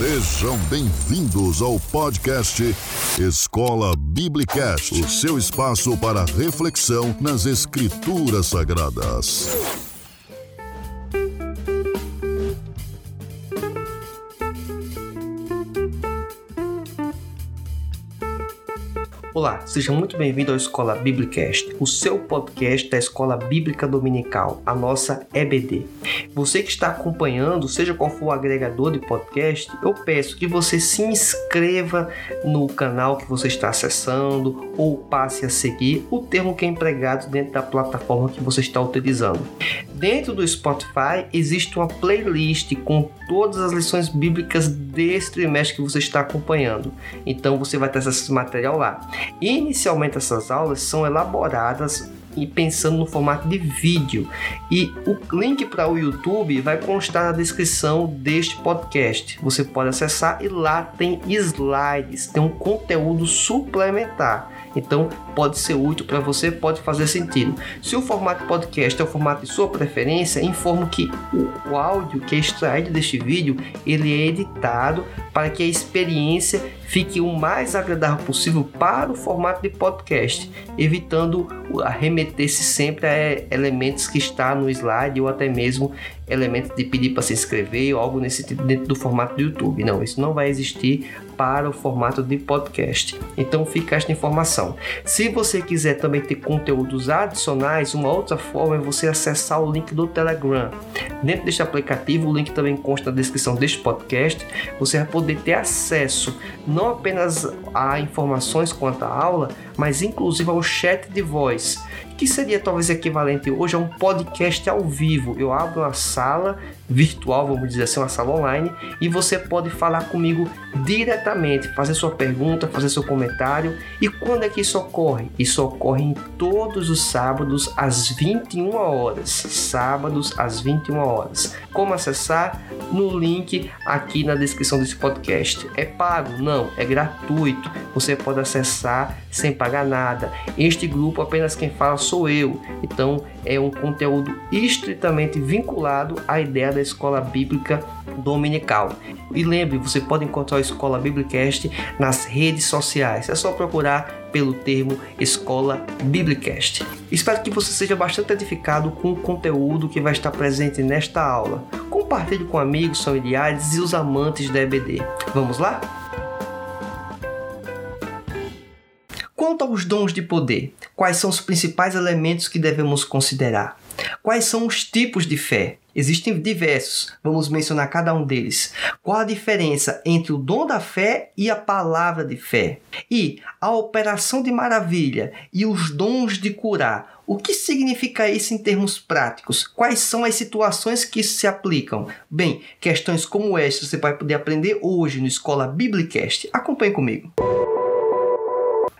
Sejam bem-vindos ao podcast Escola Biblicast, o seu espaço para reflexão nas Escrituras Sagradas. Olá, seja muito bem-vindo ao Escola Biblicast, o seu podcast da Escola Bíblica Dominical, a nossa EBD. Você que está acompanhando, seja qual for o agregador de podcast, eu peço que você se inscreva no canal que você está acessando ou passe a seguir o termo que é empregado dentro da plataforma que você está utilizando. Dentro do Spotify existe uma playlist com todas as lições bíblicas deste trimestre que você está acompanhando. Então você vai ter esse material lá. Inicialmente essas aulas são elaboradas e pensando no formato de vídeo. E o link para o YouTube vai constar na descrição deste podcast. Você pode acessar e lá tem slides, tem um conteúdo suplementar. Então pode ser útil para você, pode fazer sentido. Se o formato podcast é o formato de sua preferência, informo que o, o áudio que é extraído deste vídeo ele é editado para que a experiência fique o mais agradável possível para o formato de podcast, evitando arremeter-se sempre a elementos que está no slide ou até mesmo elementos de pedir para se inscrever ou algo nesse tipo dentro do formato do YouTube. Não, isso não vai existir para o formato de podcast. Então fica esta informação. Se você quiser também ter conteúdos adicionais, uma outra forma é você acessar o link do Telegram. Dentro deste aplicativo, o link também consta na descrição deste podcast. Você vai poder ter acesso não apenas a informações quanto à aula, mas inclusive ao chat de voz que seria talvez equivalente hoje a um podcast ao vivo. Eu abro uma sala virtual, vamos dizer assim, uma sala online, e você pode falar comigo diretamente, fazer sua pergunta, fazer seu comentário. E quando é que isso ocorre? Isso ocorre em todos os sábados às 21 horas. Sábados às 21 horas. Como acessar? No link aqui na descrição desse podcast. É pago? Não, é gratuito. Você pode acessar sem pagar nada. Este grupo apenas quem fala sou eu. Então é um conteúdo estritamente vinculado à ideia da escola bíblica dominical. E lembre, você pode encontrar a Escola Biblicast nas redes sociais. É só procurar pelo termo Escola Biblicast. Espero que você seja bastante edificado com o conteúdo que vai estar presente nesta aula. Compartilhe com amigos, familiares e os amantes da EBD. Vamos lá? Dons de poder, quais são os principais elementos que devemos considerar? Quais são os tipos de fé? Existem diversos, vamos mencionar cada um deles. Qual a diferença entre o dom da fé e a palavra de fé? E a operação de maravilha e os dons de curar. O que significa isso em termos práticos? Quais são as situações que isso se aplicam? Bem, questões como esta você vai poder aprender hoje no Escola Biblicast. Acompanhe comigo.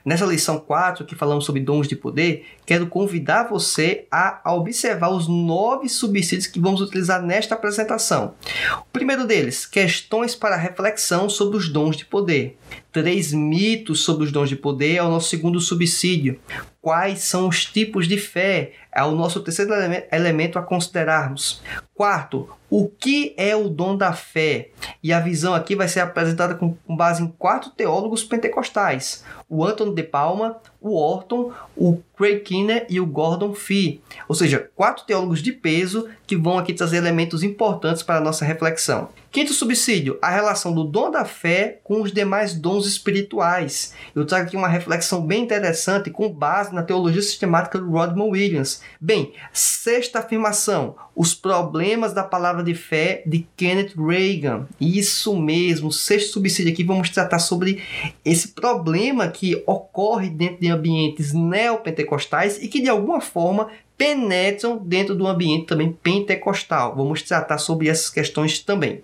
Nessa lição 4, que falamos sobre dons de poder, quero convidar você a, observar os nove subsídios que vamos utilizar nesta apresentação. O primeiro deles, questões para reflexão sobre os dons de poder. Três mitos sobre os dons de poder é o nosso segundo subsídio. Quais são os tipos de fé? É o nosso terceiro elemento a considerarmos. Quarto, o que é o dom da fé? E a visão aqui vai ser apresentada com, base em quatro teólogos pentecostais: o Anthony de Palma, o Orton, o Craig Kinner e o Gordon Fee. Ou seja, quatro teólogos de peso que vão aqui trazer elementos importantes para a nossa reflexão. Quinto subsídio, a relação do dom da fé com os demais dons espirituais. Eu trago aqui uma reflexão bem interessante com base na teologia sistemática do Rodman Williams. Bem, sexta afirmação, os problemas da palavra de fé de Kenneth Reagan. Isso mesmo, sexto subsídio aqui vamos tratar sobre esse problema que ocorre dentro de ambientes neopentecostais e que de alguma forma penetram dentro do ambiente também pentecostal. Vamos tratar sobre essas questões também.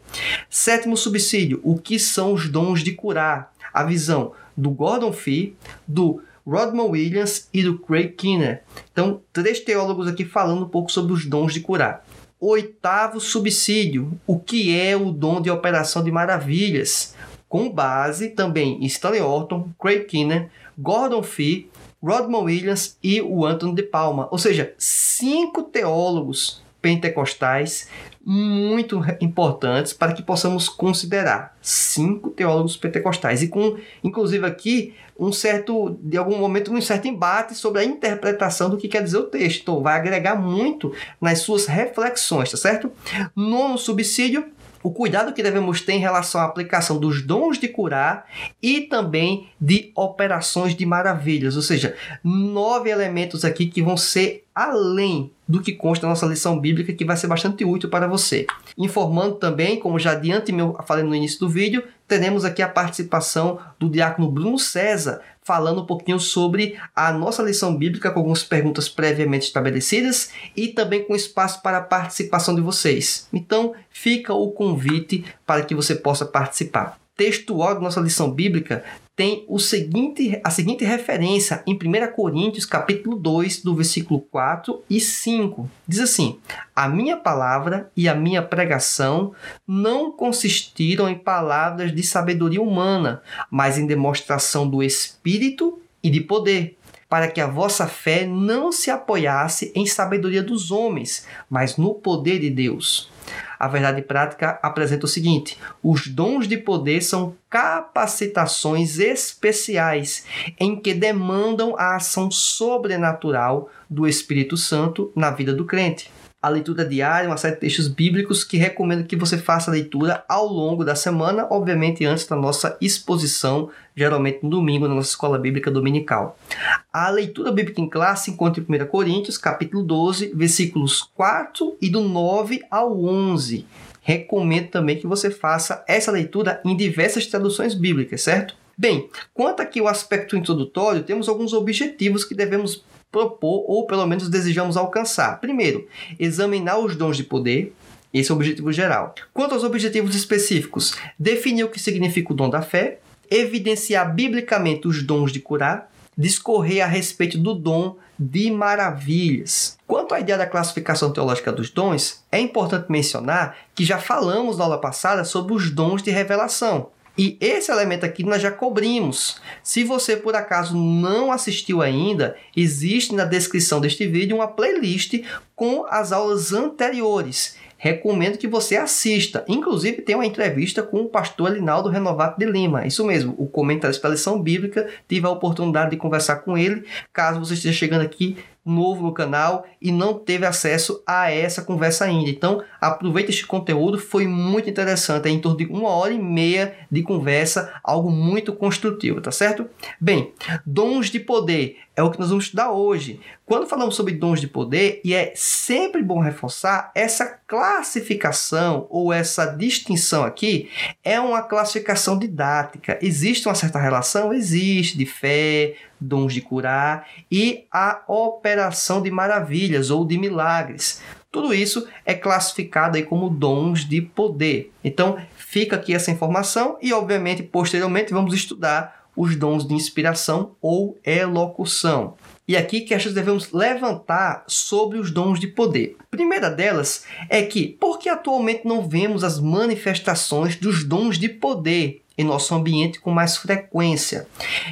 Sétimo subsídio: o que são os dons de curar? A visão do Gordon Fee, do Rodman Williams e do Craig Kinner. Então, três teólogos aqui falando um pouco sobre os dons de curar. Oitavo subsídio: o que é o dom de operação de maravilhas? Com base também em Stanley Orton, Craig Kinner, Gordon Fee, Rodman Williams e o Anthony de Palma. Ou seja, cinco teólogos pentecostais muito importantes para que possamos considerar. Cinco teólogos pentecostais e com, inclusive aqui, um certo, de algum momento, um certo embate sobre a interpretação do que quer dizer o texto. Vai agregar muito nas suas reflexões, tá certo? Nono subsídio, o cuidado que devemos ter em relação à aplicação dos dons de curar e também de operações de maravilhas, ou seja, nove elementos aqui que vão ser além do que consta na nossa lição bíblica, que vai ser bastante útil para você. Informando também, como já adiante eu falei no início do vídeo, teremos aqui a participação do diácono Bruno César, falando um pouquinho sobre a nossa lição bíblica, com algumas perguntas previamente estabelecidas e também com espaço para a participação de vocês. Então, fica o convite para que você possa participar textual da nossa lição bíblica tem o seguinte, a seguinte referência em 1 Coríntios, capítulo 2, do versículo 4 e 5. Diz assim: A minha palavra e a minha pregação não consistiram em palavras de sabedoria humana, mas em demonstração do Espírito e de poder, para que a vossa fé não se apoiasse em sabedoria dos homens, mas no poder de Deus. A verdade prática apresenta o seguinte: os dons de poder são capacitações especiais em que demandam a ação sobrenatural do Espírito Santo na vida do crente a leitura diária, uma série de textos bíblicos que recomendo que você faça a leitura ao longo da semana, obviamente antes da nossa exposição, geralmente no domingo, na nossa escola bíblica dominical. A leitura bíblica em classe encontra em 1 Coríntios, capítulo 12, versículos 4 e do 9 ao 11. Recomendo também que você faça essa leitura em diversas traduções bíblicas, certo? Bem, quanto aqui ao aspecto introdutório, temos alguns objetivos que devemos propor ou pelo menos desejamos alcançar. Primeiro, examinar os dons de poder. Esse é o objetivo geral. Quanto aos objetivos específicos, definir o que significa o dom da fé, evidenciar biblicamente os dons de curar, discorrer a respeito do dom de maravilhas. Quanto à ideia da classificação teológica dos dons, é importante mencionar que já falamos na aula passada sobre os dons de revelação. E esse elemento aqui nós já cobrimos. Se você por acaso não assistiu ainda, existe na descrição deste vídeo uma playlist com as aulas anteriores. Recomendo que você assista. Inclusive, tem uma entrevista com o pastor Linaldo Renovato de Lima. Isso mesmo, o comentarista da lição bíblica. Tive a oportunidade de conversar com ele. Caso você esteja chegando aqui novo no canal e não teve acesso a essa conversa ainda. Então, aproveite este conteúdo, foi muito interessante, é em torno de uma hora e meia de conversa, algo muito construtivo, tá certo? Bem, dons de poder é o que nós vamos estudar hoje. Quando falamos sobre dons de poder, e é sempre bom reforçar, essa classificação ou essa distinção aqui é uma classificação didática. Existe uma certa relação? Existe, de fé, dons de curar e a operação de maravilhas ou de milagres. Tudo isso é classificado aí como dons de poder. Então, fica aqui essa informação e, obviamente, posteriormente vamos estudar os dons de inspiração ou elocução. E aqui que nós devemos levantar sobre os dons de poder. A primeira delas é que, por que atualmente não vemos as manifestações dos dons de poder em nosso ambiente com mais frequência.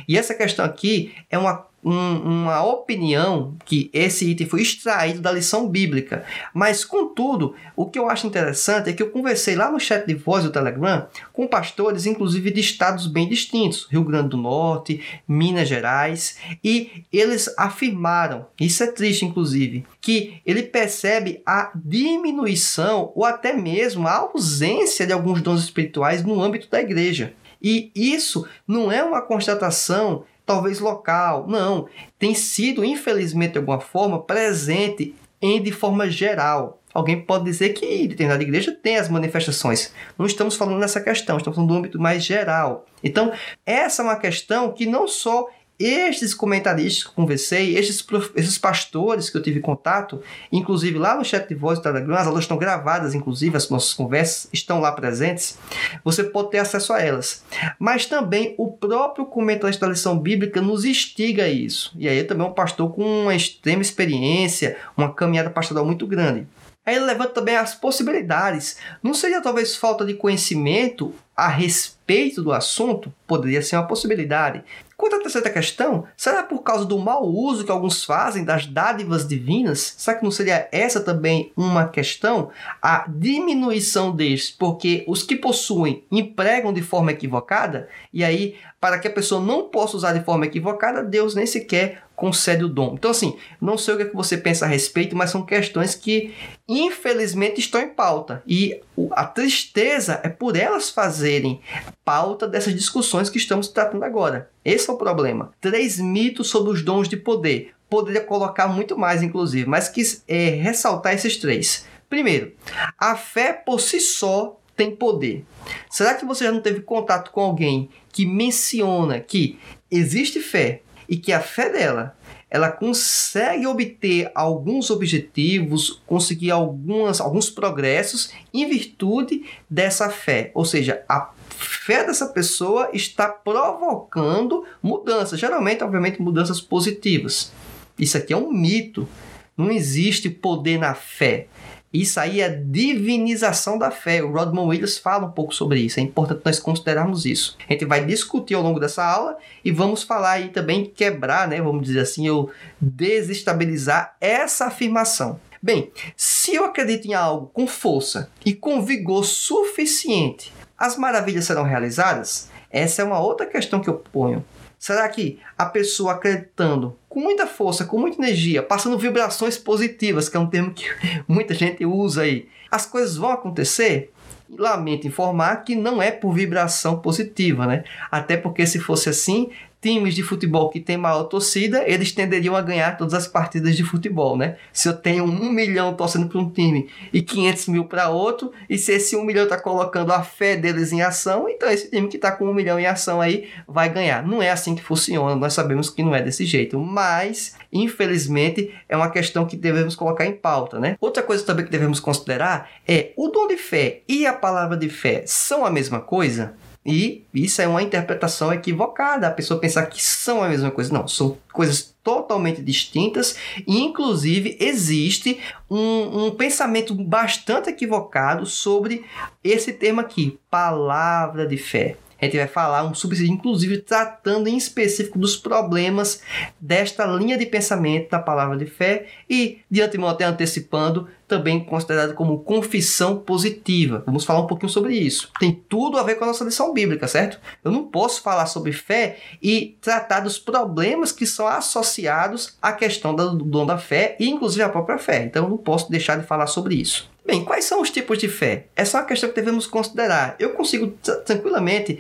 E essa questão aqui é uma um, uma opinião que esse item foi extraído da lição bíblica. Mas, contudo, o que eu acho interessante é que eu conversei lá no chat de voz do Telegram com pastores, inclusive de estados bem distintos, Rio Grande do Norte, Minas Gerais, e eles afirmaram, isso é triste, inclusive, que ele percebe a diminuição ou até mesmo a ausência de alguns dons espirituais no âmbito da igreja. E isso não é uma constatação talvez local. Não, tem sido, infelizmente, de alguma forma, presente em de forma geral. Alguém pode dizer que determinada igreja tem as manifestações. Não estamos falando nessa questão, estamos falando do âmbito mais geral. Então, essa é uma questão que não só estes comentaristas que eu conversei, estes, esses pastores que eu tive contato, inclusive lá no chat de voz do Telegram, as aulas estão gravadas, inclusive as nossas conversas estão lá presentes, você pode ter acesso a elas. Mas também o próprio comentarista da lição bíblica nos instiga a isso. E aí também é um pastor com uma extrema experiência, uma caminhada pastoral muito grande. Aí ele levanta também as possibilidades. Não seria talvez falta de conhecimento a respeito do assunto? Poderia ser uma possibilidade. Quanto à terceira questão, será por causa do mau uso que alguns fazem das dádivas divinas? Será que não seria essa também uma questão? A diminuição deles, porque os que possuem empregam de forma equivocada, e aí, para que a pessoa não possa usar de forma equivocada, Deus nem sequer concede o dom. Então, assim, não sei o que, é você pensa a respeito, mas são questões que, infelizmente, estão em pauta. E a tristeza é por elas fazerem pauta dessas discussões que estamos tratando agora. Esse é o problema. Três mitos sobre os dons de poder. Poderia colocar muito mais, inclusive, mas quis é, ressaltar esses três. Primeiro, a fé por si só tem poder. Será que você já não teve contato com alguém que menciona que existe fé, e que a fé dela ela consegue obter alguns objetivos, conseguir algumas, alguns progressos em virtude dessa fé. Ou seja, a fé dessa pessoa está provocando mudanças, geralmente, obviamente, mudanças positivas. Isso aqui é um mito. Não existe poder na fé. Isso aí é divinização da fé. O Rodman Williams fala um pouco sobre isso. É importante nós considerarmos isso. A gente vai discutir ao longo dessa aula e vamos falar aí também quebrar, né? Vamos dizer assim, ou desestabilizar essa afirmação. Bem, se eu acredito em algo com força e com vigor suficiente, as maravilhas serão realizadas? Essa é uma outra questão que eu ponho. Será que a pessoa acreditando com muita força, com muita energia, passando vibrações positivas, que é um termo que muita gente usa aí, as coisas vão acontecer? Lamento informar que não é por vibração positiva, né? Até porque se fosse assim, times de futebol que tem maior torcida, eles tenderiam a ganhar todas as partidas de futebol, né? Se eu tenho um milhão torcendo para um time e 500 mil para outro, e se esse um milhão está colocando a fé deles em ação, então esse time que está com um milhão em ação aí vai ganhar. Não é assim que funciona, nós sabemos que não é desse jeito, mas infelizmente é uma questão que devemos colocar em pauta, né? Outra coisa também que devemos considerar é o dom de fé e a palavra de fé são a mesma coisa? E isso é uma interpretação equivocada, a pessoa pensar que são a mesma coisa. Não, são coisas totalmente distintas e, inclusive, existe um, um pensamento bastante equivocado sobre esse termo aqui, palavra de fé. A gente vai falar um subsídio, inclusive tratando em específico dos problemas desta linha de pensamento da palavra de fé e, de antemão até antecipando, também considerado como confissão positiva. Vamos falar um pouquinho sobre isso. Tem tudo a ver com a nossa lição bíblica, certo? Eu não posso falar sobre fé e tratar dos problemas que são associados à questão do dom da fé e, inclusive, a própria fé. Então, eu não posso deixar de falar sobre isso. Bem, quais são os tipos de fé? Essa é uma questão que devemos considerar. Eu consigo tranquilamente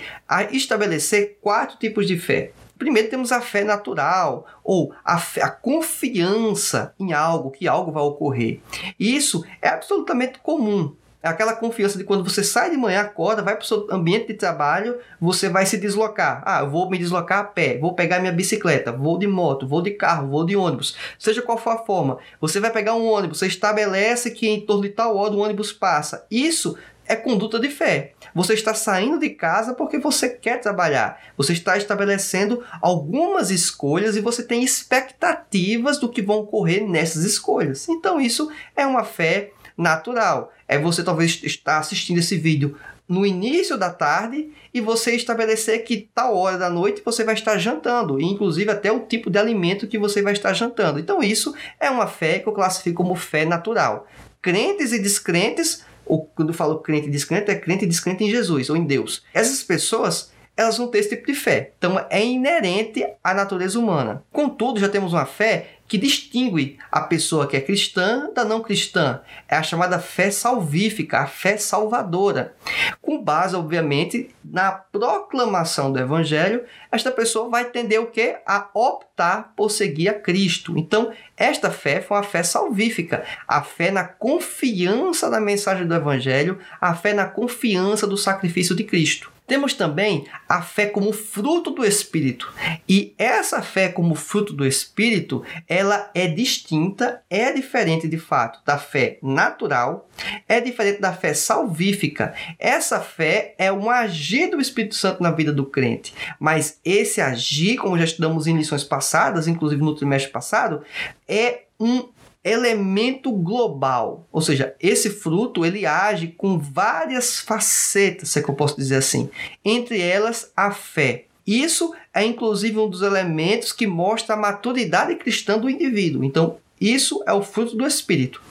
estabelecer quatro tipos de fé. Primeiro temos a fé natural, ou a, fé, a, confiança em algo, que algo vai ocorrer. Isso é absolutamente comum. É aquela confiança de quando você sai de manhã, acorda, vai para o seu ambiente de trabalho, você vai se deslocar. Ah, eu vou me deslocar a pé, vou pegar minha bicicleta, vou de moto, vou de carro, vou de ônibus. Seja qual for a forma, você vai pegar um ônibus, você estabelece que em torno de tal hora o ônibus passa. Isso é conduta de fé. Você está saindo de casa porque você quer trabalhar. Você está estabelecendo algumas escolhas e você tem expectativas do que vão ocorrer nessas escolhas. Então, isso é uma fé natural. É você talvez estar assistindo esse vídeo no início da tarde e você estabelecer que tal hora da noite você vai estar jantando, inclusive até o tipo de alimento que você vai estar jantando. Então isso é uma fé que eu classifico como fé natural. Crentes e descrentes, ou quando eu falo crente e descrente, é crente e descrente em Jesus ou em Deus. Essas pessoas elas vão ter esse tipo de fé. Então é inerente à natureza humana. Contudo, já temos uma fé que distingue a pessoa que é cristã da não cristã. É a chamada fé salvífica, a fé salvadora. Com base, obviamente, na proclamação do evangelho, esta pessoa vai tender o que? A optar por seguir a Cristo. Então, esta fé foi uma fé salvífica, a fé na confiança da mensagem do evangelho, a fé na confiança do sacrifício de Cristo. Temos também a fé como fruto do Espírito. E essa fé como fruto do Espírito, ela é distinta, é diferente de fato da fé natural, é diferente da fé salvífica. Essa fé é um agir do Espírito Santo na vida do crente. Mas esse agir, como já estudamos em lições passadas, inclusive no trimestre passado, é um elemento global, ou seja, esse fruto ele age com várias facetas, se é que eu posso dizer assim, entre elas a fé. Isso é inclusive um dos elementos que mostra a maturidade cristã do indivíduo. Então, isso é o fruto do Espírito.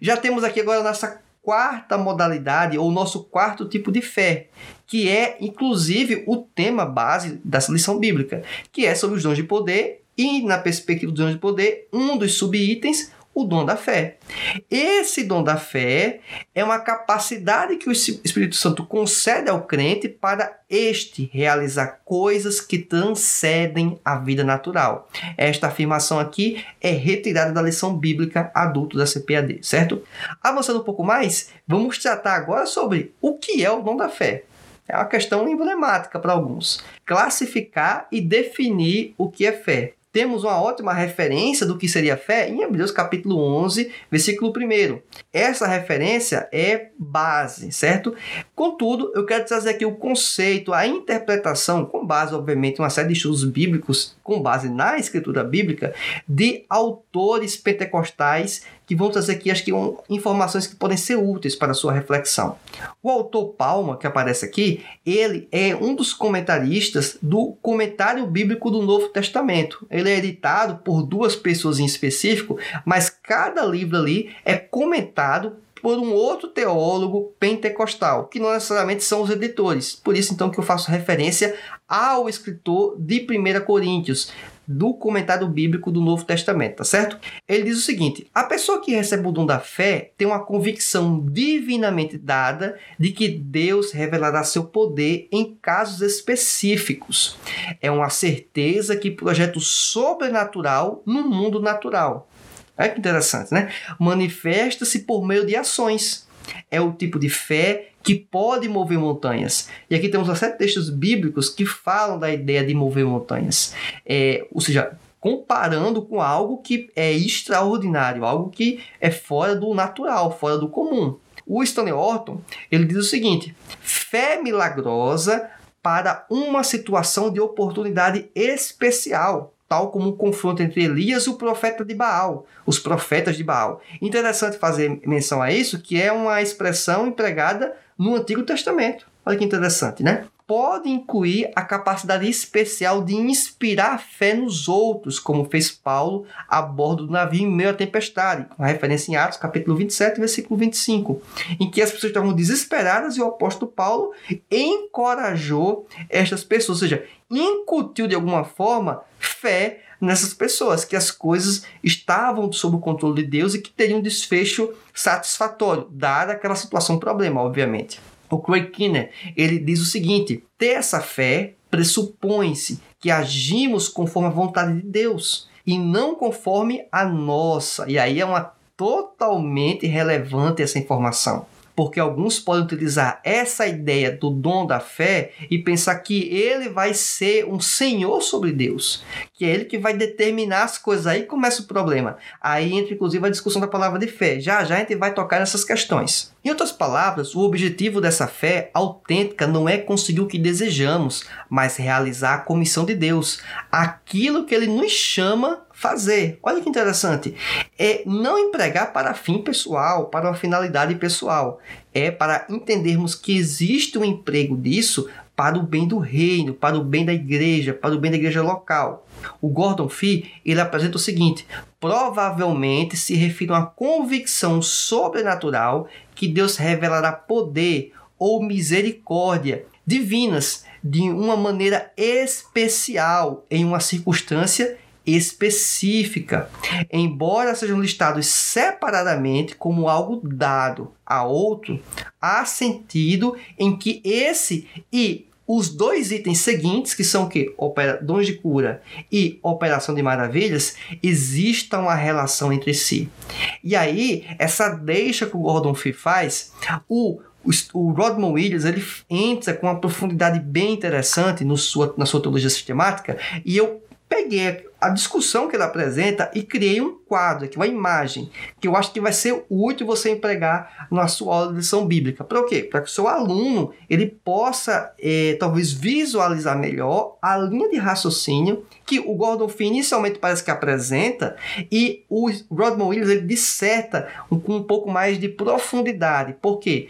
Já temos aqui agora a nossa quarta modalidade, ou nosso quarto tipo de fé, que é inclusive o tema base dessa lição bíblica, que é sobre os dons de poder e, na perspectiva dos dons de poder, um dos subitens o dom da fé. Esse dom da fé é uma capacidade que o Espírito Santo concede ao crente para este realizar coisas que transcendem a vida natural. Esta afirmação aqui é retirada da lição bíblica adulto da CPAD, certo? Avançando um pouco mais, vamos tratar agora sobre o que é o dom da fé. É uma questão emblemática para alguns. Classificar e definir o que é fé temos uma ótima referência do que seria fé em Hebreus capítulo 11, versículo 1. Essa referência é base, certo? Contudo, eu quero trazer aqui o conceito, a interpretação, com base, obviamente, em uma série de estudos bíblicos, com base na escritura bíblica, de autores pentecostais que vão trazer aqui, acho que, um, informações que podem ser úteis para a sua reflexão. O autor Palma, que aparece aqui, ele é um dos comentaristas do Comentário Bíblico do Novo Testamento. Ele é editado por duas pessoas em específico, mas cada livro ali é comentado por um outro teólogo pentecostal, que não necessariamente são os editores. Por isso, então, que eu faço referência ao escritor de 1 Coríntios, do comentário bíblico do Novo Testamento, tá certo? Ele diz o seguinte: a pessoa que recebe o dom da fé tem uma convicção divinamente dada de que Deus revelará seu poder em casos específicos. É uma certeza que projeta o sobrenatural no mundo natural. Olha que interessante, né? Manifesta-se por meio de ações. É o tipo de fé que pode mover montanhas. E aqui temos sete textos bíblicos que falam da ideia de mover montanhas. É, ou seja, comparando com algo que é extraordinário, algo que é fora do natural, fora do comum. O Stanley Orton ele diz o seguinte: fé milagrosa para uma situação de oportunidade especial tal como o confronto entre Elias e o profeta de Baal, os profetas de Baal. Interessante fazer menção a isso, que é uma expressão empregada no Antigo Testamento. Olha que interessante, né? Pode incluir a capacidade especial de inspirar fé nos outros, como fez Paulo a bordo do navio em meio à tempestade, com referência em Atos, capítulo 27, versículo 25, em que as pessoas estavam desesperadas e o apóstolo Paulo encorajou estas pessoas, ou seja, incutiu de alguma forma fé nessas pessoas, que as coisas estavam sob o controle de Deus e que teriam um desfecho satisfatório, dada aquela situação problema, obviamente. O Craig Kinner, ele diz o seguinte: ter essa fé pressupõe-se que agimos conforme a vontade de Deus e não conforme a nossa. E aí é uma totalmente relevante essa informação porque alguns podem utilizar essa ideia do dom da fé e pensar que ele vai ser um senhor sobre Deus, que é ele que vai determinar as coisas. Aí começa o problema. Aí entra inclusive a discussão da palavra de fé. Já já a gente vai tocar nessas questões. Em outras palavras, o objetivo dessa fé autêntica não é conseguir o que desejamos, mas realizar a comissão de Deus, aquilo que ele nos chama fazer. Olha que interessante. É não empregar para fim pessoal, para uma finalidade pessoal. É para entendermos que existe um emprego disso para o bem do reino, para o bem da igreja, para o bem da igreja local. O Gordon Fee ele apresenta o seguinte: provavelmente se refere a uma convicção sobrenatural que Deus revelará poder ou misericórdia divinas de uma maneira especial em uma circunstância específica, embora sejam listados separadamente como algo dado a outro, há sentido em que esse e os dois itens seguintes, que são que dons de cura e operação de maravilhas, exista uma relação entre si. E aí, essa deixa que o Gordon Fee faz, o o Rodman Williams ele entra com uma profundidade bem interessante no sua, na sua teologia sistemática e eu peguei a discussão que ele apresenta e criei um quadro aqui, uma imagem, que eu acho que vai ser útil você empregar na sua aula de lição bíblica. Para o quê? Para que o seu aluno ele possa, é, talvez, visualizar melhor a linha de raciocínio que o Gordon Fee inicialmente parece que apresenta e o Rodman Williams ele disserta com um, um pouco mais de profundidade. Por quê?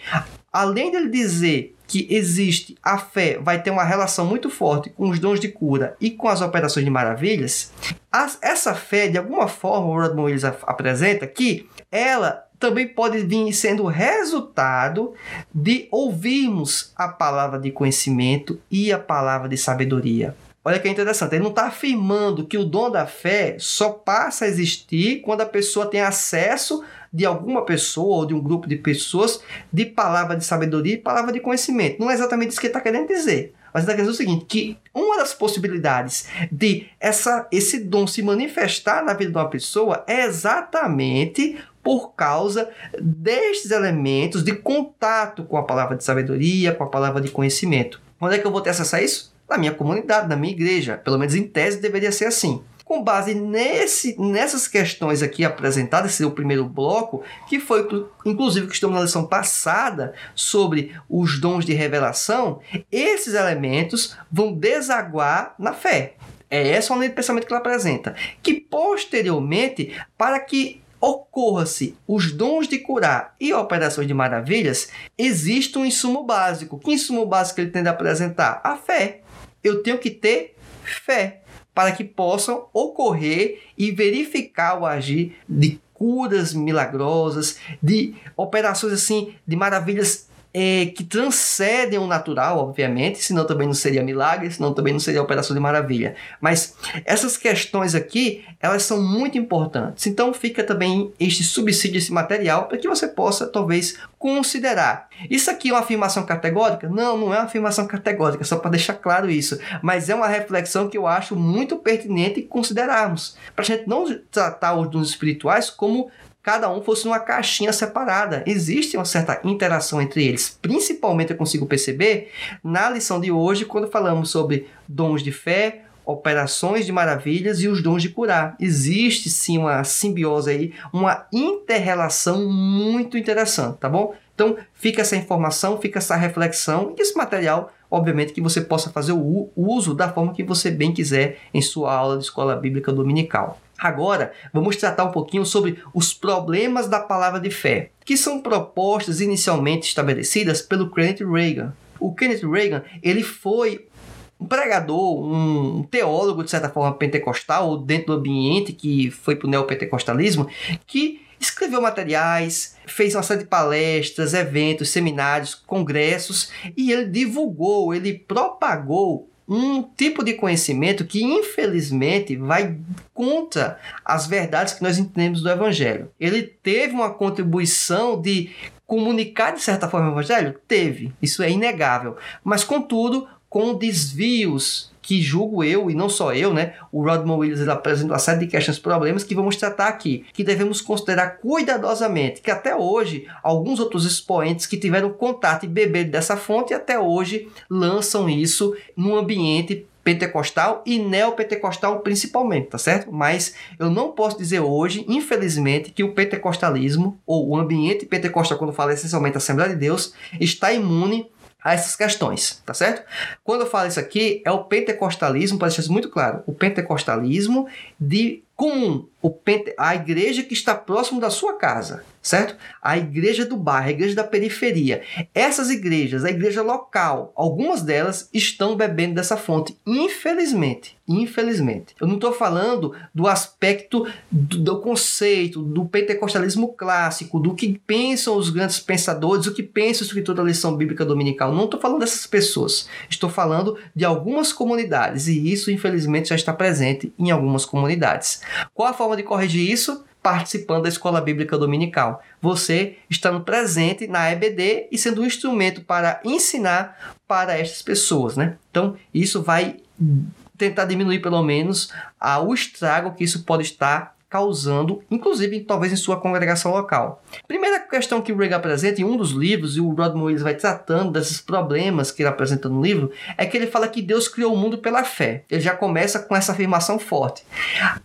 Além dele dizer que existe a fé, vai ter uma relação muito forte com os dons de cura e com as operações de maravilhas, as, essa fé, de alguma forma, o Rodman Williams apresenta que ela também pode vir sendo resultado de ouvirmos a palavra de conhecimento e a palavra de sabedoria. Olha que interessante, ele não está afirmando que o dom da fé só passa a existir quando a pessoa tem acesso de alguma pessoa ou de um grupo de pessoas de palavra de sabedoria e palavra de conhecimento. Não é exatamente isso que ele está querendo dizer. Mas está querendo dizer o seguinte, que uma das possibilidades de essa, esse dom se manifestar na vida de uma pessoa é exatamente por causa destes elementos de contato com a palavra de sabedoria, com a palavra de conhecimento. Onde é que eu vou ter acesso a isso? na minha comunidade, na minha igreja. Pelo menos em tese deveria ser assim. Com base nesse, nessas questões aqui apresentadas, esse é o primeiro bloco, que foi inclusive que estamos na lição passada sobre os dons de revelação, esses elementos vão desaguar na fé. É essa a linha de pensamento que ela apresenta. Que posteriormente, para que ocorra-se os dons de curar e operações de maravilhas, existe um insumo básico. Que insumo básico ele tende a apresentar? A fé eu tenho que ter fé para que possam ocorrer e verificar o agir de curas milagrosas, de operações assim, de maravilhas é, que transcendem o natural, obviamente, senão também não seria milagre, senão também não seria operação de maravilha. Mas essas questões aqui, elas são muito importantes. Então fica também este subsídio, esse material, para que você possa talvez considerar. Isso aqui é uma afirmação categórica? Não, não é uma afirmação categórica, só para deixar claro isso. Mas é uma reflexão que eu acho muito pertinente considerarmos. Para a gente não tratar os dons espirituais como cada um fosse uma caixinha separada. Existe uma certa interação entre eles. Principalmente eu consigo perceber na lição de hoje, quando falamos sobre dons de fé, operações de maravilhas e os dons de curar. Existe sim uma simbiose aí, uma interrelação muito interessante, tá bom? Então fica essa informação, fica essa reflexão e esse material, obviamente, que você possa fazer o uso da forma que você bem quiser em sua aula de escola bíblica dominical. Agora, vamos tratar um pouquinho sobre os problemas da palavra de fé, que são propostas inicialmente estabelecidas pelo Kenneth Reagan. O Kenneth Reagan, ele foi um pregador, um teólogo de certa forma pentecostal, dentro do ambiente que foi para o neopentecostalismo, que escreveu materiais, fez uma série de palestras, eventos, seminários, congressos e ele divulgou, ele propagou um tipo de conhecimento que infelizmente vai contra as verdades que nós entendemos do evangelho. Ele teve uma contribuição de comunicar de certa forma o evangelho? Teve, isso é inegável. Mas contudo, com desvios que julgo eu, e não só eu, né? O Rodman Williams apresenta uma série de questões problemas que vamos tratar aqui, que devemos considerar cuidadosamente, que até hoje, alguns outros expoentes que tiveram contato e beber dessa fonte, até hoje lançam isso no ambiente pentecostal e neopentecostal principalmente, tá certo? Mas eu não posso dizer hoje, infelizmente, que o pentecostalismo ou o ambiente pentecostal, quando fala essencialmente Assembleia de Deus, está imune a essas questões, tá certo? Quando eu falo isso aqui, é o pentecostalismo, para deixar isso muito claro, o pentecostalismo de comum, pente, a igreja que está próximo da sua casa, certo? A igreja do bairro, a igreja da periferia. Essas igrejas, a igreja local, algumas delas estão bebendo dessa fonte, infelizmente. Infelizmente. Eu não estou falando do aspecto do, do, conceito, do pentecostalismo clássico, do que pensam os grandes pensadores, o que pensa o escritor da lição bíblica dominical. Não estou falando dessas pessoas. Estou falando de algumas comunidades e isso, infelizmente, já está presente em algumas comunidades. Qual a forma de corrigir isso? Participando da escola bíblica dominical. Você estando presente na EBD e sendo um instrumento para ensinar para estas pessoas, né? Então, isso vai tentar diminuir pelo menos o estrago que isso pode estar causando, inclusive talvez em sua congregação local. Primeira questão que o Reagan apresenta em um dos livros, e o Rodman Williams vai tratando desses problemas que ele apresenta no livro, é que ele fala que Deus criou o mundo pela fé. Ele já começa com essa afirmação forte.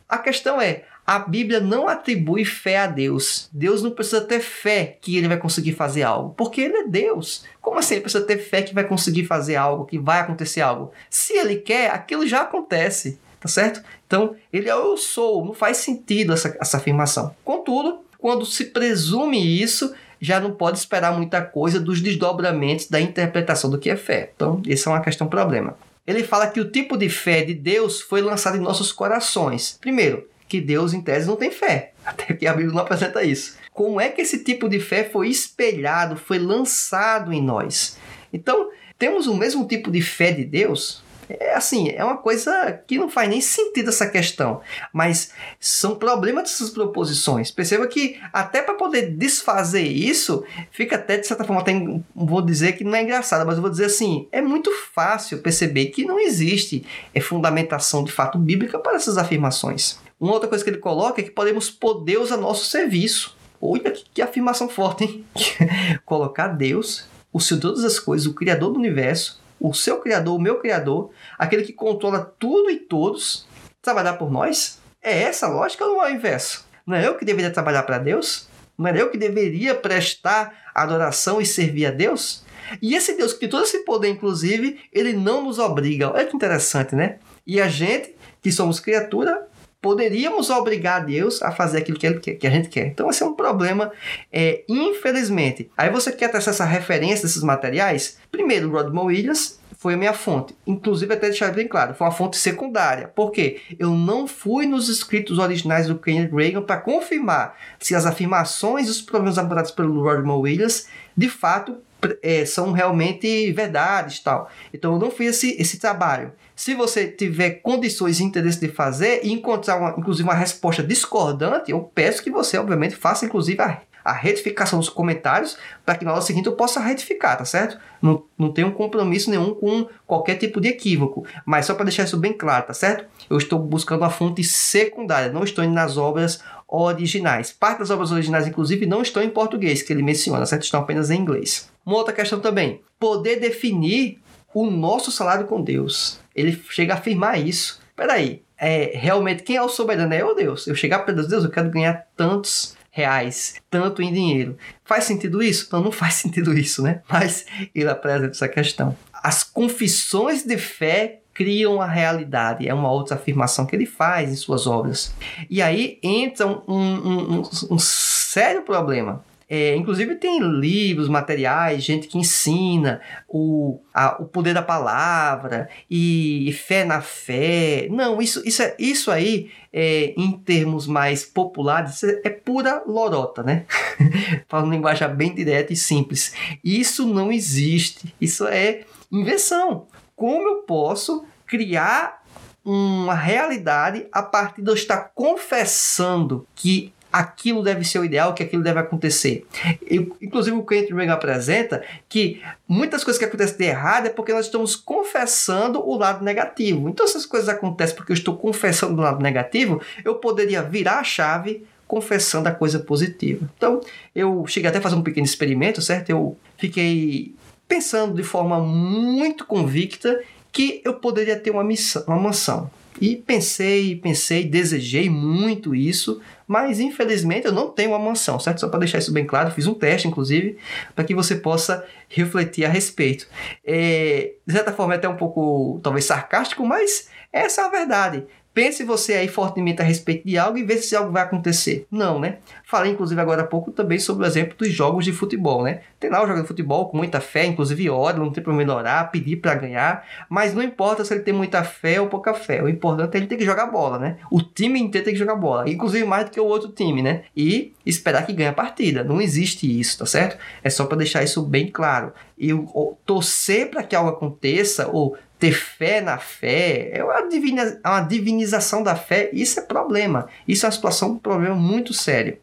A questão é, a Bíblia não atribui fé a Deus. Deus não precisa ter fé que ele vai conseguir fazer algo, porque ele é Deus. Como assim ele precisa ter fé que vai conseguir fazer algo, que vai acontecer algo? Se ele quer, aquilo já acontece tá certo? Então, ele é eu sou, não faz sentido essa, essa afirmação. Contudo, quando se presume isso, já não pode esperar muita coisa dos desdobramentos da interpretação do que é fé. Então, essa é uma questão problema. Ele fala que o tipo de fé de Deus foi lançado em nossos corações. Primeiro, que Deus, em tese, não tem fé. Até que a Bíblia não apresenta isso. Como é que esse tipo de fé foi espelhado, foi lançado em nós? Então, temos o mesmo tipo de fé de Deus? É assim, é uma coisa que não faz nem sentido essa questão, mas são problemas dessas proposições. Perceba que até para poder desfazer isso, fica até de certa forma, até, vou dizer que não é engraçado, mas eu vou dizer assim, é muito fácil perceber que não existe é, fundamentação de fato bíblica para essas afirmações. Uma outra coisa que ele coloca é que podemos pôr Deus a nosso serviço. Olha que, que afirmação forte, hein? Colocar Deus, o Senhor de todas as coisas, o Criador do universo, o seu Criador, o meu Criador, aquele que controla tudo e todos, trabalhar por nós? É essa a lógica ou é o inverso? Não é eu que deveria trabalhar para Deus? Não é eu que deveria prestar adoração e servir a Deus? E esse Deus que tem todo esse poder, inclusive, ele não nos obriga. Olha que interessante, né? E a gente, que somos criatura, poderíamos obrigar Deus a fazer aquilo que, ele que a gente quer. Então, esse é um problema, é, infelizmente. Aí você quer ter essa referência desses materiais? Primeiro, Rodman Williams foi a minha fonte. Inclusive, até deixar bem claro, foi uma fonte secundária. Por quê? Eu não fui nos escritos originais do Kenneth Reagan para confirmar se as afirmações e os problemas abordados pelo Rodman Williams de fato é, são realmente verdades tal. Então eu não fiz esse, esse trabalho. Se você tiver condições e interesse de fazer e encontrar uma, inclusive uma resposta discordante, eu peço que você, obviamente, faça inclusive a, a retificação dos comentários para que na aula seguinte eu possa retificar, tá certo? Não, não tenho compromisso nenhum com qualquer tipo de equívoco, mas só para deixar isso bem claro, tá certo? Eu estou buscando uma fonte secundária, não estou indo nas obras originais. Parte das obras originais, inclusive, não estão em português, que ele menciona, certo? Estão apenas em inglês. Uma outra questão também: poder definir o nosso salário com Deus. Ele chega a afirmar isso. Peraí, é, realmente quem é o soberano é o Deus. Eu chegar para Deus, Deus, eu quero ganhar tantos reais, tanto em dinheiro. Faz sentido isso? Não, não faz sentido isso, né? Mas ele apresenta essa questão. As confissões de fé criam a realidade. É uma outra afirmação que ele faz em suas obras. E aí entra um, um, um, um sério problema. É, inclusive tem livros, materiais, gente que ensina o, a, o poder da palavra e, e, fé na fé. Não, isso, isso, é, isso aí, é, em termos mais populares, é, pura lorota, né? Falando linguagem bem direta e simples. Isso não existe. Isso é invenção. Como eu posso criar uma realidade a partir de eu estar confessando que aquilo deve ser o ideal, que aquilo deve acontecer. Eu, inclusive, o Kent Reagan apresenta que muitas coisas que acontecem de errado é porque nós estamos confessando o lado negativo. Então, se essas coisas acontecem porque eu estou confessando o lado negativo, eu poderia virar a chave confessando a coisa positiva. Então, eu cheguei até a fazer um pequeno experimento, certo? Eu fiquei pensando de forma muito convicta que eu poderia ter uma, missão, uma mansão. E pensei, pensei, desejei muito isso, mas infelizmente eu não tenho uma mansão, certo? Só para deixar isso bem claro, fiz um teste, inclusive, para que você possa refletir a respeito. É, de certa forma, é até um pouco, talvez, sarcástico, mas essa é a verdade. Pense você aí fortemente a respeito de algo e veja se algo vai acontecer. Não, né? Falei, inclusive, agora há pouco também sobre o exemplo dos jogos de futebol, né? Tem lá o jogo de futebol com muita fé, inclusive ora, não tem para melhorar, pedir para ganhar, mas não importa se ele tem muita fé ou pouca fé. O importante é ele ter que jogar bola, né? O time inteiro tem que jogar bola, inclusive mais do que o outro time, né? E esperar que ganhe a partida. Não existe isso, tá certo? É só para deixar isso bem claro. E torcer para que algo aconteça ou ter fé na fé, é uma, divina, uma divinização da fé, isso é problema. Isso é uma situação, um problema muito sério.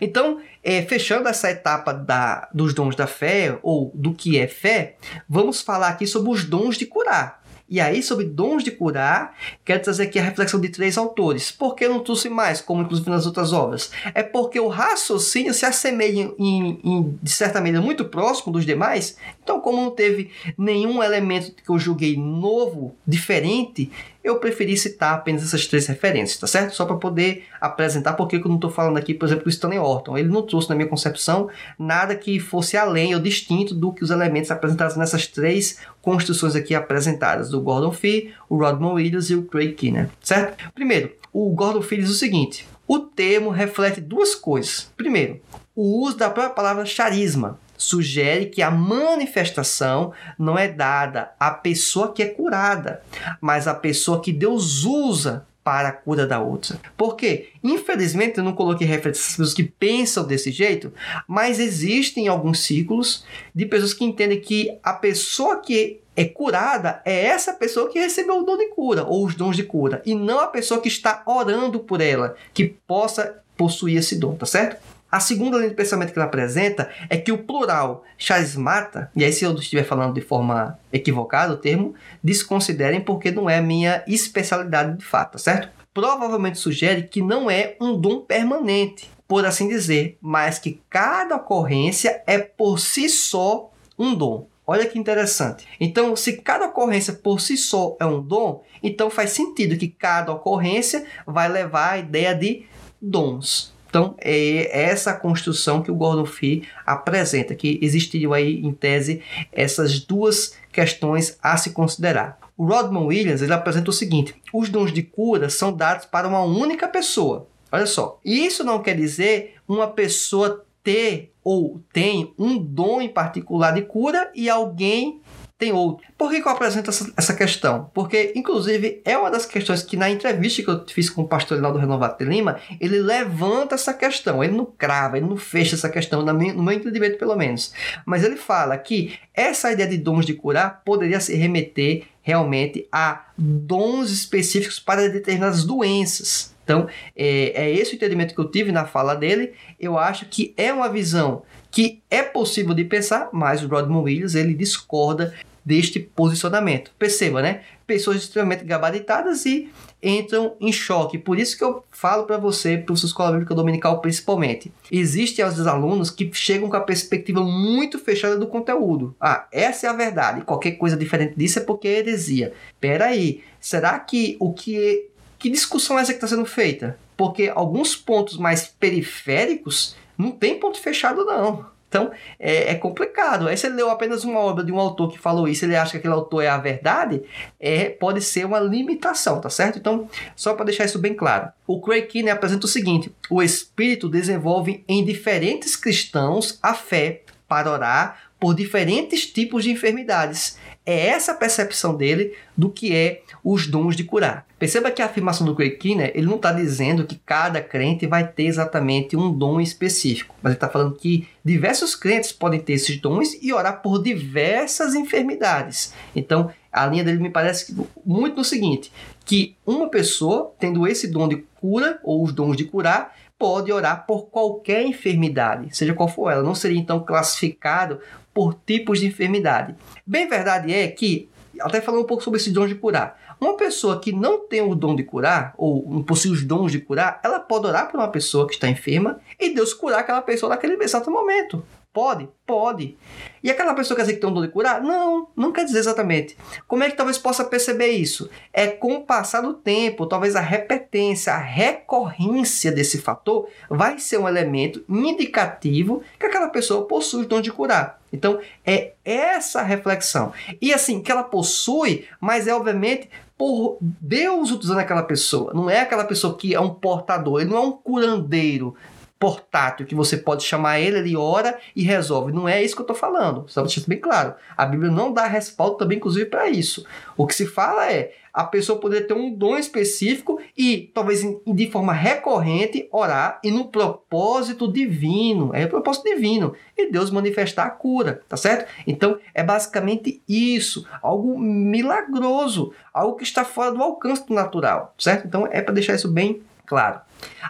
Então, é, fechando essa etapa da, dos dons da fé, ou do que é fé, vamos falar aqui sobre os dons de curar. E aí, sobre dons de curar, quero trazer aqui a reflexão de três autores. Por que eu não trouxe mais, como inclusive nas outras obras? É porque o raciocínio se assemelha, em, em, de certa maneira, muito próximo dos demais. Então, como não teve nenhum elemento que eu julguei novo, diferente, eu preferi citar apenas essas três referências, tá certo? Só para poder apresentar porque eu não estou falando aqui, por exemplo, do Stanley Orton. Ele não trouxe, na minha concepção, nada que fosse além ou distinto do que os elementos apresentados nessas três construções aqui apresentadas, do Gordon Fee, o Rodman Williams e o Craig Kinner, certo? Primeiro, o Gordon Fee diz o seguinte, o termo reflete duas coisas. Primeiro, O uso da própria palavra charisma sugere que a manifestação não é dada à pessoa que é curada, mas à pessoa que Deus usa para a cura da outra. Porque, infelizmente, eu não coloquei referências às pessoas que pensam desse jeito, mas existem alguns ciclos de pessoas que entendem que a pessoa que é curada é essa pessoa que recebeu o dom de cura ou os dons de cura, e não a pessoa que está orando por ela, que possa possuir esse dom, tá certo? A segunda linha de pensamento que ela apresenta é que o plural charismata, e aí se eu estiver falando de forma equivocada o termo, desconsiderem porque não é minha especialidade de fato, certo? Provavelmente sugere que não é um dom permanente, por assim dizer, mas que cada ocorrência é por si só um dom. Olha que interessante. Então, se cada ocorrência por si só é um dom, então faz sentido que cada ocorrência vai levar a ideia de dons. Então, é essa construção que o Gordon Fee apresenta, que existiriam aí, em tese, essas duas questões a se considerar. O Rodman Williams ele apresenta o seguinte: os dons de cura são dados para uma única pessoa. Olha só, isso não quer dizer uma pessoa ter ou tem um dom em particular de cura e alguém tem outro. Por que, que eu apresento essa, essa, questão? Porque, inclusive, é uma das questões que na entrevista que eu fiz com o pastor Linaldo Renovado de Lima, ele levanta essa questão. Ele não crava, ele não fecha essa questão, no meu, no meu entendimento, pelo menos. Mas ele fala que essa ideia de dons de curar poderia se remeter realmente a dons específicos para determinadas doenças. Então, é, é esse o entendimento que eu tive na fala dele. Eu acho que é uma visão que é possível de pensar, mas o Rodman Williams ele discorda deste posicionamento. Perceba, né? Pessoas extremamente gabaritadas e entram em choque. Por isso que eu falo para você, para sua escola bíblica dominical principalmente. Existem os alunos que chegam com a perspectiva muito fechada do conteúdo. Ah, essa é a verdade. Qualquer coisa diferente disso é porque é heresia. Pera aí, será que o que que discussão é essa que está sendo feita? Porque alguns pontos mais periféricos não tem ponto fechado, não. Então, é, é, complicado. Aí, se ele leu apenas uma obra de um autor que falou isso, ele acha que aquele autor é a verdade, é, pode ser uma limitação, tá certo? Então, só para deixar isso bem claro. O Craig apresenta o seguinte: o Espírito desenvolve em diferentes cristãos a fé para orar por diferentes tipos de enfermidades é essa percepção dele do que é os dons de curar. Perceba que a afirmação do Craig ele não está dizendo que cada crente vai ter exatamente um dom específico, mas ele está falando que diversos crentes podem ter esses dons e orar por diversas enfermidades. Então, a linha dele me parece muito no seguinte, que uma pessoa tendo esse dom de cura ou os dons de curar, pode orar por qualquer enfermidade, seja qual for ela. Não seria então classificado por tipos de enfermidade. Bem verdade é que, até falando um pouco sobre esse dom de curar, uma pessoa que não tem o dom de curar, ou não possui os dons de curar, ela pode orar por uma pessoa que está enferma e Deus curar aquela pessoa naquele exato momento. Pode? Pode. E aquela pessoa quer dizer que tem um dom de curar? Não, não quer dizer exatamente. Como é que talvez possa perceber isso? É com o passar do tempo, talvez a repetência, a recorrência desse fator vai ser um elemento indicativo que aquela pessoa possui o dom de curar. Então, é essa reflexão. E assim, que ela possui, mas é obviamente por Deus utilizando aquela pessoa. Não é aquela pessoa que é um portador, ele não é um curandeiro portátil que você pode chamar ele, ele ora e resolve. Não é isso que eu estou falando. Só deixar bem claro. A Bíblia não dá respaldo também, inclusive, para isso. O que se fala é a pessoa poder ter um dom específico e, talvez de forma recorrente, orar e no propósito divino. É o propósito divino. E Deus manifestar a cura, tá certo? Então, é basicamente isso. Algo milagroso. Algo que está fora do alcance do natural, certo? Então, é para deixar isso bem claro.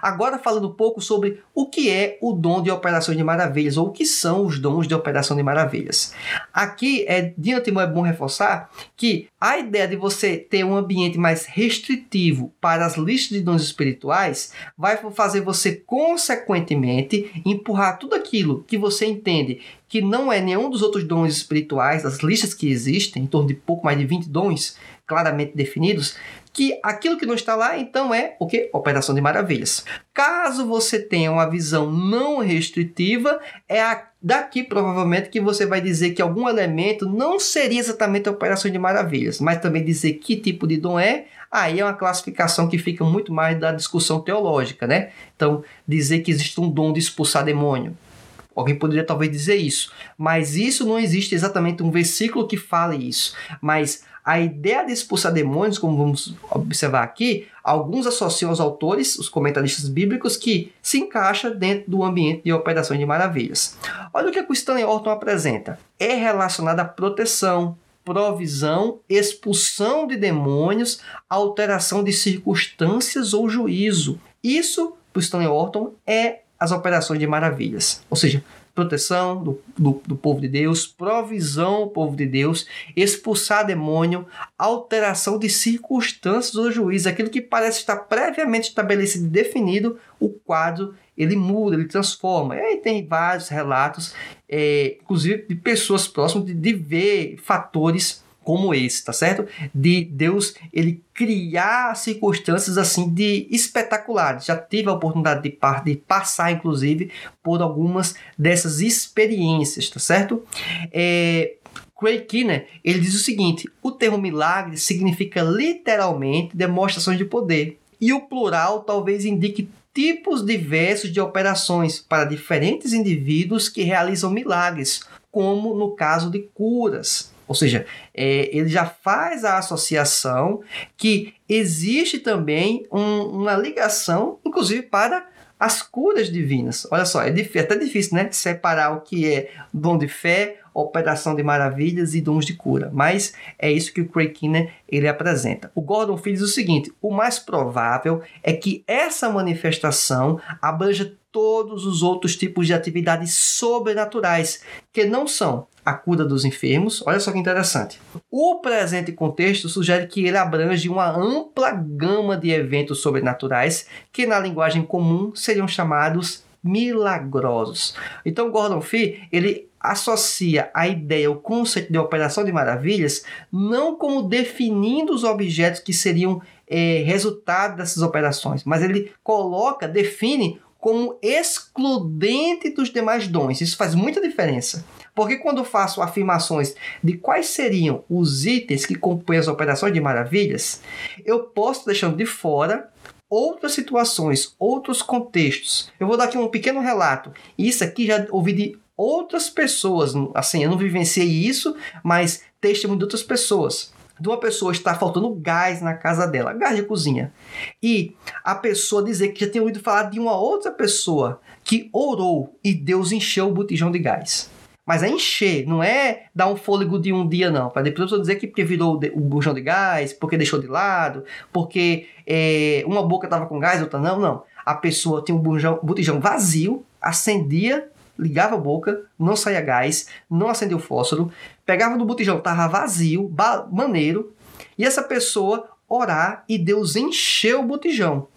Agora falando um pouco sobre o que é o dom de operação de maravilhas, ou o que são os dons de operação de maravilhas. Aqui, é, de antemão, é bom reforçar que a ideia de você ter um ambiente mais restritivo para as listas de dons espirituais vai fazer você, consequentemente, empurrar tudo aquilo que você entende que não é nenhum dos outros dons espirituais, das listas que existem, em torno de pouco mais de 20 dons claramente definidos, que aquilo que não está lá, então é o que? Operação de maravilhas. Caso você tenha uma visão não restritiva, é daqui provavelmente que você vai dizer que algum elemento não seria exatamente a operação de maravilhas, mas também dizer que tipo de dom é, aí é uma classificação que fica muito mais da discussão teológica, né? Então, dizer que existe um dom de expulsar demônio, Alguém poderia talvez dizer isso, mas isso não existe exatamente um versículo que fale isso. Mas a ideia de expulsar demônios, como vamos observar aqui, alguns associam aos autores, os comentaristas bíblicos, que se encaixa dentro do ambiente de operações de maravilhas. Olha o que o Stanley Orton apresenta. É relacionado à proteção, provisão, expulsão de demônios, alteração de circunstâncias ou juízo. Isso, para Stanley Orton, é as operações de maravilhas. Ou seja, proteção do, do, do, povo de Deus, provisão ao povo de Deus, expulsar demônio, alteração de circunstâncias do juiz, aquilo que parece estar previamente estabelecido e definido, o quadro ele muda, ele transforma. E aí tem vários relatos, é, inclusive de pessoas próximas, de, de ver fatores como esse, tá certo? De Deus ele criar circunstâncias assim de espetaculares. Já tive a oportunidade de, de passar, inclusive, por algumas dessas experiências, tá certo? É, Craig Kinner, ele diz o seguinte: o termo milagre significa literalmente demonstrações de poder. E o plural talvez indique tipos diversos de operações para diferentes indivíduos que realizam milagres, como no caso de curas. Ou seja, é, ele já faz a associação que existe também um, uma ligação, inclusive para as curas divinas. Olha só, é, é até difícil né, separar o que é dom de fé, operação de maravilhas e dons de cura. Mas é isso que o Craig Kinner ele apresenta. O Gordon Fee diz o seguinte: o mais provável é que essa manifestação abranja todos os outros tipos de atividades sobrenaturais, que não são a cura dos enfermos. Olha só que interessante. O presente contexto sugere que ele abrange uma ampla gama de eventos sobrenaturais que, na linguagem comum, seriam chamados milagrosos. Então, Gordon Fee ele associa a ideia, o conceito de operação de maravilhas, não como definindo os objetos que seriam é, resultado dessas operações, mas ele coloca, define como excludente dos demais dons. Isso faz muita diferença. Porque quando eu faço afirmações de quais seriam os itens que compõem as operações de maravilhas, eu posso deixando de fora outras situações, outros contextos. Eu vou dar aqui um pequeno relato. Isso aqui já ouvi de outras pessoas. Assim, eu não vivenciei isso, mas testemunho de outras pessoas de uma pessoa estar faltando gás na casa dela, gás de cozinha, e a pessoa dizer que já tinha ouvido falar de uma outra pessoa que orou e Deus encheu o botijão de gás. Mas é encher, não é dar um fôlego de um dia, não. Para depois pessoa dizer que porque virou o bujão de gás, porque deixou de lado, porque é, uma boca estava com gás, outra não, não. A pessoa tinha um bujão, botijão vazio, acendia ligava a boca, não saía gás, não acendia o fósforo, pegava no botijão, tava vazio, maneiro, e essa pessoa orar e Deus encheu o botijão.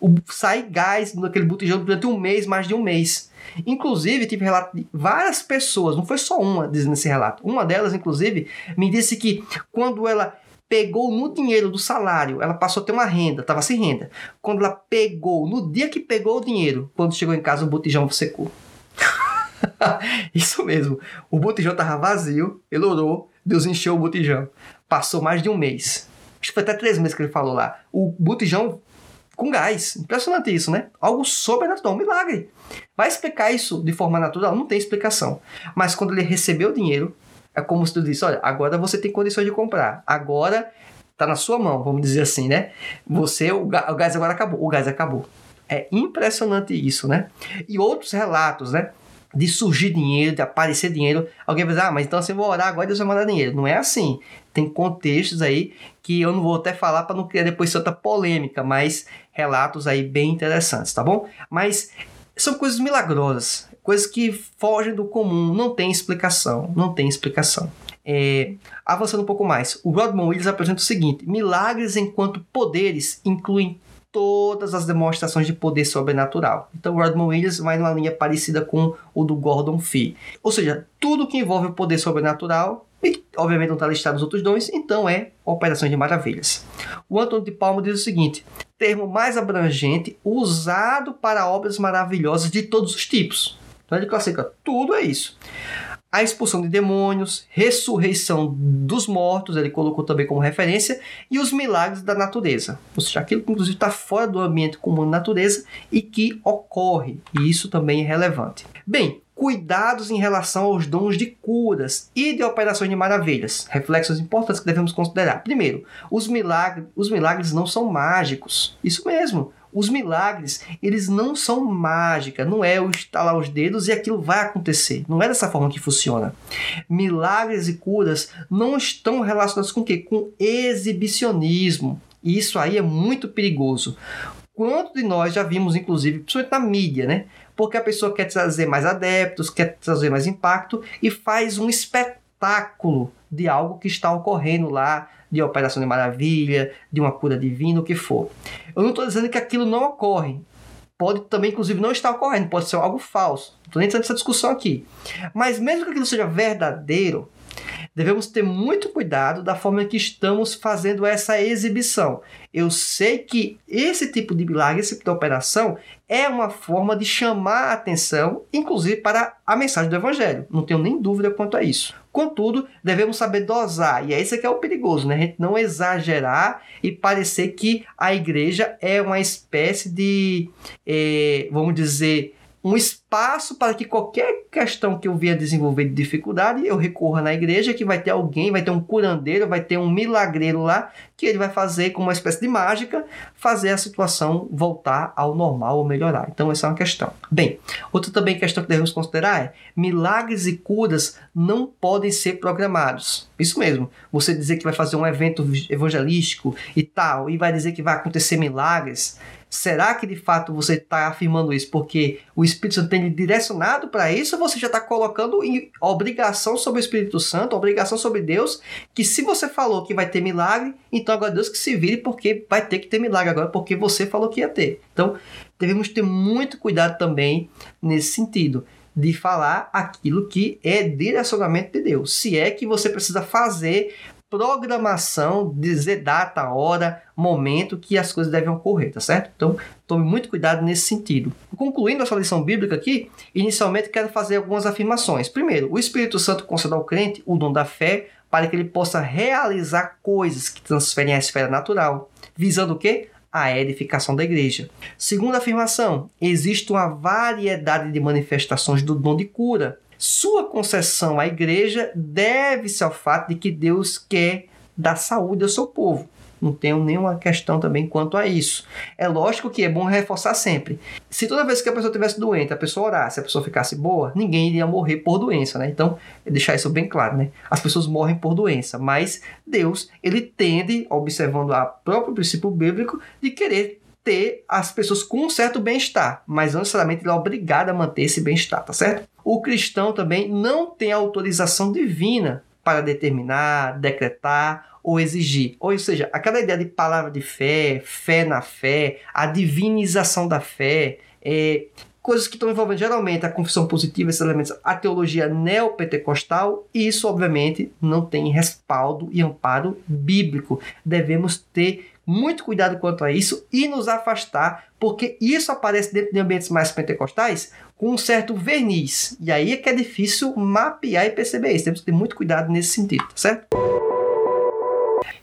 O, sai gás naquele botijão durante um mês, mais de um mês. Inclusive, tive relato de várias pessoas, não foi só uma dizendo esse relato. Uma delas, inclusive, me disse que quando ela pegou no dinheiro do salário, ela passou a ter uma renda, estava sem renda. Quando ela pegou, no dia que pegou o dinheiro, quando chegou em casa, o botijão secou. Isso mesmo. O botijão estava vazio, ele orou, Deus encheu o botijão. Passou mais de um mês. Acho que foi até três meses que ele falou lá. O botijão com gás. Impressionante isso, né? Algo sobrenatural, um milagre. Vai explicar isso de forma natural? Não tem explicação. Mas quando ele recebeu o dinheiro, é como se tu disse, olha, agora você tem condições de comprar. Agora tá na sua mão, vamos dizer assim, né? Você, o gás agora acabou. O gás acabou. É impressionante isso, né? E outros relatos, né? de surgir dinheiro, de aparecer dinheiro. Alguém vai dizer, ah, mas então você vai orar agora e Deus vai mandar dinheiro. Não é assim. Tem contextos aí que eu não vou até falar para não criar depois tanta polêmica, mas relatos aí bem interessantes, tá bom? Mas são coisas milagrosas, coisas que fogem do comum, não tem explicação, não tem explicação. É, avançando um pouco mais, o Rodman Williams apresenta o seguinte: milagres enquanto poderes incluem todas as demonstrações de poder sobrenatural. Então, Rodman Williams vai numa linha parecida com o do Gordon Fee. Ou seja, tudo que envolve o poder sobrenatural, obviamente não está listado nos outros dons, então é operações de maravilhas. O Antônio de Palma diz o seguinte: termo mais abrangente usado para obras maravilhosas de todos os tipos. Então ele classifica tudo é isso a expulsão de demônios, ressurreição dos mortos, ele colocou também como referência, e os milagres da natureza. Ou seja, aquilo que inclusive está fora do ambiente comum da natureza e que ocorre, e isso também é relevante. Bem, cuidados em relação aos dons de curas e de operações de maravilhas. Reflexos importantes que devemos considerar. Primeiro, os milagres, os milagres não são mágicos. Isso mesmo. Os milagres, eles não são mágica, não é o estalar os dedos e aquilo vai acontecer. Não é dessa forma que funciona. Milagres e curas não estão relacionados com o quê? Com exibicionismo. E isso aí é muito perigoso. Quanto de nós já vimos, inclusive, principalmente na mídia, né? Porque a pessoa quer trazer mais adeptos, quer trazer mais impacto e faz um espetáculo de algo que está ocorrendo lá, de operação de maravilha, de uma cura divina, o que for. Eu não estou dizendo que aquilo não ocorre. Pode também, inclusive, não estar ocorrendo, pode ser algo falso. Não estou nem entrando nessa discussão aqui. Mas mesmo que aquilo seja verdadeiro, devemos ter muito cuidado da forma que estamos fazendo essa exibição. Eu sei que esse tipo de milagre, esse tipo de operação, é uma forma de chamar a atenção, inclusive para a mensagem do Evangelho. Não tenho nem dúvida quanto a isso. Contudo, devemos saber dosar, e é isso que é o perigoso, né? A gente não exagerar e parecer que a igreja é uma espécie de, eh, vamos dizer, um espaço para que qualquer questão que eu venha desenvolver de dificuldade, eu recorra na igreja, que vai ter alguém, vai ter um curandeiro, vai ter um milagreiro lá, que ele vai fazer como uma espécie de mágica, fazer a situação voltar ao normal ou melhorar. Então, essa é uma questão. Bem, outra também questão que devemos considerar é: milagres e curas não podem ser programados. Isso mesmo, você dizer que vai fazer um evento evangelístico e tal, e vai dizer que vai acontecer milagres Será que de fato você está afirmando isso porque o Espírito Santo tem direcionado para isso você já está colocando obrigação sobre o Espírito Santo, obrigação sobre Deus, que se você falou que vai ter milagre, então agora Deus que se vire porque vai ter que ter milagre agora porque você falou que ia ter. Então devemos ter muito cuidado também nesse sentido de falar aquilo que é direcionamento de Deus. Se é que você precisa fazer programação, dizer data, hora, momento que as coisas devem ocorrer, tá certo? Então, tome muito cuidado nesse sentido. Concluindo essa lição bíblica aqui, inicialmente quero fazer algumas afirmações. Primeiro, o Espírito Santo concede ao crente o dom da fé para que ele possa realizar coisas que transferem à esfera natural, visando o quê? a edificação da igreja. Segunda afirmação: existe uma variedade de manifestações do dom de cura, sua concessão à igreja deve-se ao fato de que Deus quer dar saúde ao seu povo. Não tenho nenhuma questão também quanto a isso. É lógico que é bom reforçar sempre. Se toda vez que a pessoa estivesse doente, a pessoa orasse, a pessoa ficasse boa, ninguém iria morrer por doença, né? Então, deixar isso bem claro, né? As pessoas morrem por doença, mas Deus, ele tende, observando o próprio princípio bíblico, de querer ter as pessoas com um certo bem-estar, mas não necessariamente ele é obrigado a manter esse bem-estar, tá certo? O cristão também não tem autorização divina para determinar, decretar ou exigir. Ou seja, aquela ideia de palavra de fé, fé na fé, a divinização da fé, é, coisas que estão envolvendo geralmente a confissão positiva, esses elementos, a teologia neopentecostal, isso obviamente não tem respaldo e amparo bíblico. Devemos ter muito cuidado quanto a isso e nos afastar, porque isso aparece dentro de ambientes mais pentecostais com um certo verniz. E aí é que é difícil mapear e perceber isso. Temos que ter muito cuidado nesse sentido, tá certo?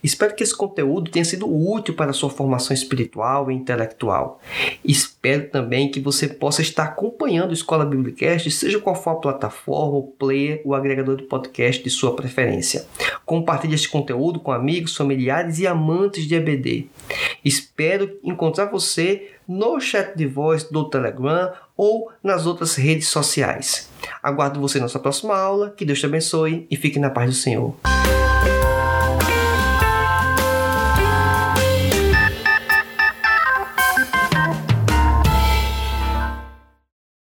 Espero que esse conteúdo tenha sido útil para a sua formação espiritual e intelectual. Espero também que você possa estar acompanhando a Escola Biblicast, seja qual for a plataforma, o player, o agregador de podcast de sua preferência. Compartilhe este conteúdo com amigos, familiares e amantes de EBD. Espero encontrar você no chat de voz do Telegram ou nas outras redes sociais. Aguardo você na nossa próxima aula. Que Deus te abençoe e fique na paz do Senhor.